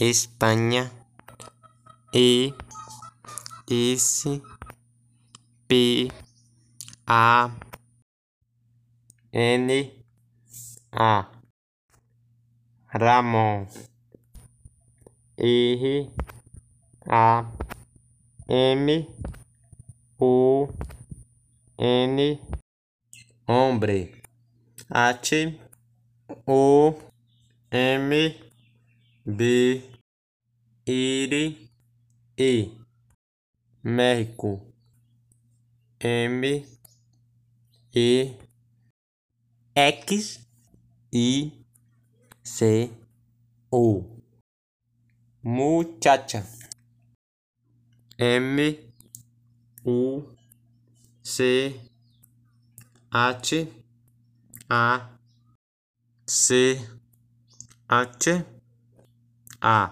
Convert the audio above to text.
Espanha E S P A N A. Ramon. R A M O N. Hombre. H O M B R E. México M E. X I C O. Muchacha. M U C H A C H A